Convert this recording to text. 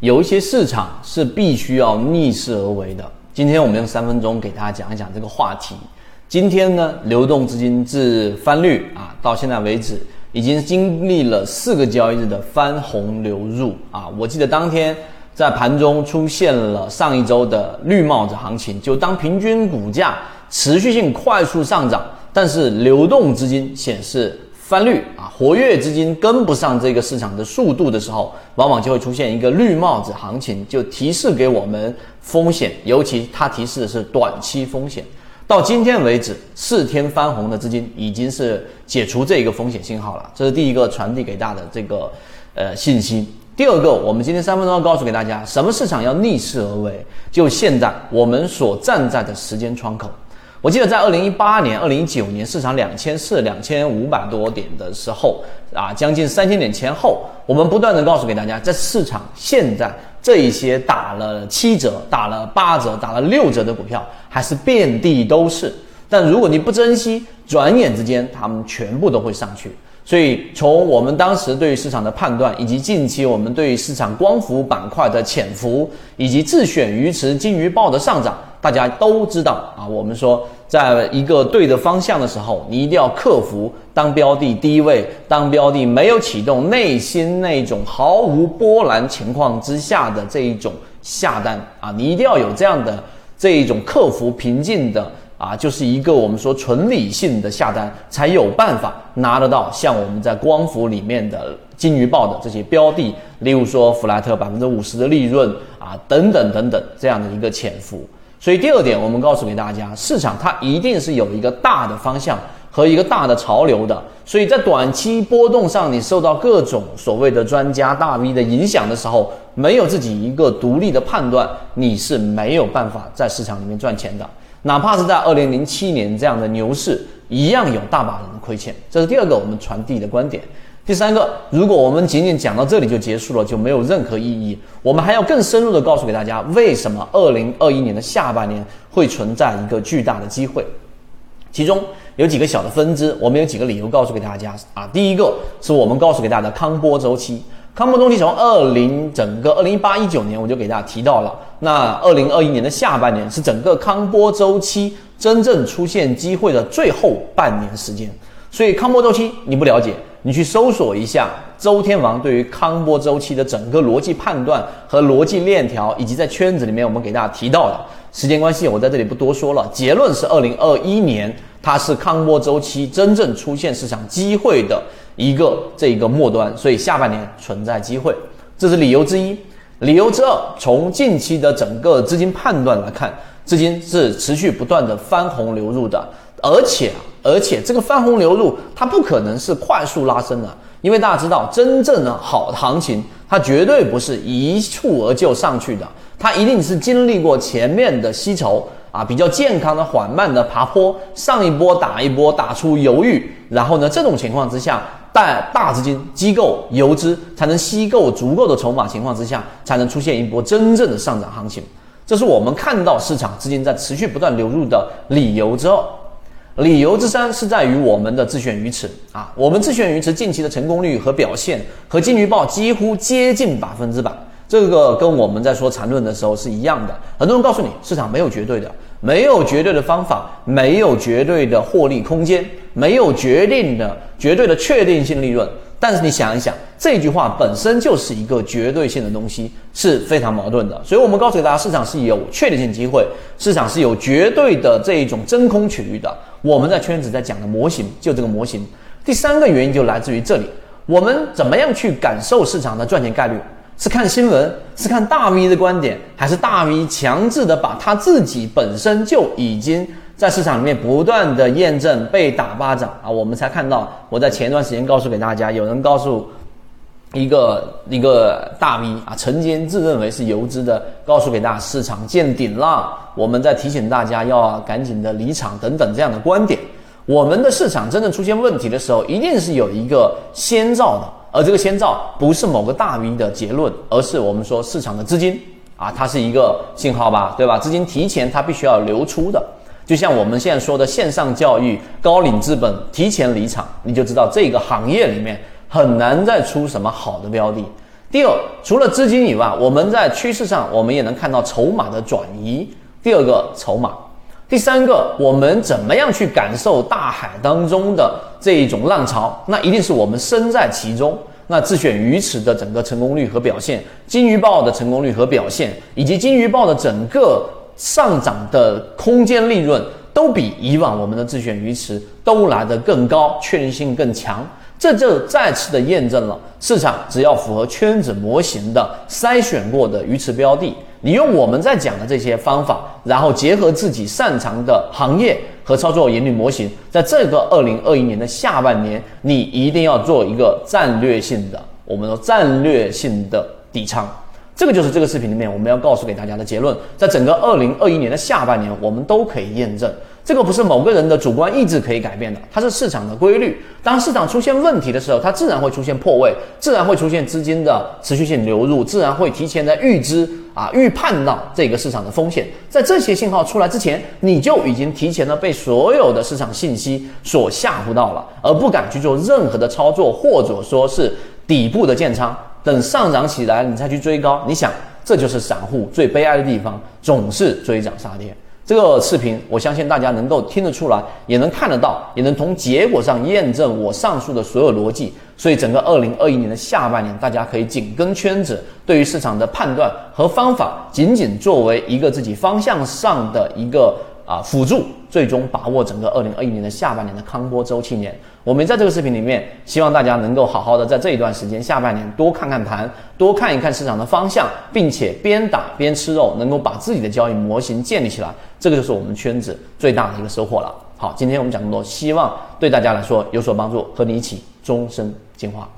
有一些市场是必须要逆势而为的。今天我们用三分钟给大家讲一讲这个话题。今天呢，流动资金自翻绿啊到现在为止，已经经历了四个交易日的翻红流入啊。我记得当天在盘中出现了上一周的绿帽子行情，就当平均股价持续性快速上涨，但是流动资金显示。翻绿啊，活跃资金跟不上这个市场的速度的时候，往往就会出现一个绿帽子行情，就提示给我们风险，尤其它提示的是短期风险。到今天为止，四天翻红的资金已经是解除这个风险信号了，这是第一个传递给大家的这个呃信息。第二个，我们今天三分钟要告诉给大家，什么市场要逆势而为，就现在我们所站在的时间窗口。我记得在二零一八年、二零一九年市场两千四、两千五百多点的时候，啊，将近三千点前后，我们不断的告诉给大家，在市场现在这一些打了七折、打了八折、打了六折的股票，还是遍地都是。但如果你不珍惜，转眼之间他们全部都会上去。所以，从我们当时对于市场的判断，以及近期我们对于市场光伏板块的潜伏，以及自选鱼池金鱼报的上涨，大家都知道啊。我们说，在一个对的方向的时候，你一定要克服当标的低位、当标的没有启动、内心那种毫无波澜情况之下的这一种下单啊，你一定要有这样的这一种克服平静的。啊，就是一个我们说纯理性的下单，才有办法拿得到像我们在光伏里面的金鱼报的这些标的，例如说弗莱特百分之五十的利润啊，等等等等这样的一个潜伏。所以第二点，我们告诉给大家，市场它一定是有一个大的方向和一个大的潮流的。所以在短期波动上，你受到各种所谓的专家大 V 的影响的时候，没有自己一个独立的判断，你是没有办法在市场里面赚钱的。哪怕是在二零零七年这样的牛市，一样有大把人亏钱。这是第二个我们传递的观点。第三个，如果我们仅仅讲到这里就结束了，就没有任何意义。我们还要更深入的告诉给大家，为什么二零二一年的下半年会存在一个巨大的机会。其中有几个小的分支，我们有几个理由告诉给大家啊。第一个是我们告诉给大家的康波周期。康波周期从二零整个二零一八一九年我就给大家提到了，那二零二一年的下半年是整个康波周期真正出现机会的最后半年时间。所以康波周期你不了解，你去搜索一下周天王对于康波周期的整个逻辑判断和逻辑链条，以及在圈子里面我们给大家提到的。时间关系，我在这里不多说了。结论是二零二一年它是康波周期真正出现市场机会的。一个这一个末端，所以下半年存在机会，这是理由之一。理由之二，从近期的整个资金判断来看，资金是持续不断的翻红流入的，而且而且这个翻红流入它不可能是快速拉升的，因为大家知道，真正的好行情，它绝对不是一蹴而就上去的，它一定是经历过前面的吸筹。啊，比较健康的缓慢的爬坡，上一波打一波，打出犹豫，然后呢，这种情况之下，在大资金机构游资才能吸够足够的筹码情况之下，才能出现一波真正的上涨行情。这是我们看到市场资金在持续不断流入的理由之二。理由之三是在于我们的自选鱼池啊，我们自选鱼池近期的成功率和表现和金鱼报几乎接近百分之百。这个跟我们在说缠论的时候是一样的。很多人告诉你，市场没有绝对的，没有绝对的方法，没有绝对的获利空间，没有决定的绝对的确定性利润。但是你想一想，这句话本身就是一个绝对性的东西，是非常矛盾的。所以我们告诉大家，市场是有确定性机会，市场是有绝对的这一种真空区域的。我们在圈子在讲的模型，就这个模型。第三个原因就来自于这里，我们怎么样去感受市场的赚钱概率？是看新闻，是看大 V 的观点，还是大 V 强制的把他自己本身就已经在市场里面不断的验证被打巴掌啊？我们才看到，我在前段时间告诉给大家，有人告诉一个一个大 V 啊，曾经自认为是游资的，告诉给大家市场见顶了，我们在提醒大家要赶紧的离场等等这样的观点。我们的市场真正出现问题的时候，一定是有一个先兆的。而这个先兆不是某个大 V 的结论，而是我们说市场的资金啊，它是一个信号吧，对吧？资金提前它必须要流出的，就像我们现在说的线上教育，高瓴资本提前离场，你就知道这个行业里面很难再出什么好的标的。第二，除了资金以外，我们在趋势上我们也能看到筹码的转移。第二个筹码，第三个，我们怎么样去感受大海当中的这一种浪潮？那一定是我们身在其中。那自选鱼池的整个成功率和表现，金鱼报的成功率和表现，以及金鱼报的整个上涨的空间利润，都比以往我们的自选鱼池都来得更高，确定性更强。这就再次的验证了，市场只要符合圈子模型的筛选过的鱼池标的，你用我们在讲的这些方法，然后结合自己擅长的行业和操作盈利模型，在这个二零二一年的下半年，你一定要做一个战略性的，我们说战略性的底仓。这个就是这个视频里面我们要告诉给大家的结论，在整个二零二一年的下半年，我们都可以验证。这个不是某个人的主观意志可以改变的，它是市场的规律。当市场出现问题的时候，它自然会出现破位，自然会出现资金的持续性流入，自然会提前的预知啊预判到这个市场的风险。在这些信号出来之前，你就已经提前的被所有的市场信息所吓唬到了，而不敢去做任何的操作，或者说是底部的建仓，等上涨起来你再去追高。你想，这就是散户最悲哀的地方，总是追涨杀跌。这个视频，我相信大家能够听得出来，也能看得到，也能从结果上验证我上述的所有逻辑。所以，整个二零二一年的下半年，大家可以紧跟圈子，对于市场的判断和方法，仅仅作为一个自己方向上的一个。啊，辅助最终把握整个二零二一年的下半年的康波周期年。我们在这个视频里面，希望大家能够好好的在这一段时间下半年多看看盘，多看一看市场的方向，并且边打边吃肉，能够把自己的交易模型建立起来。这个就是我们圈子最大的一个收获了。好，今天我们讲这么多，希望对大家来说有所帮助，和你一起终身进化。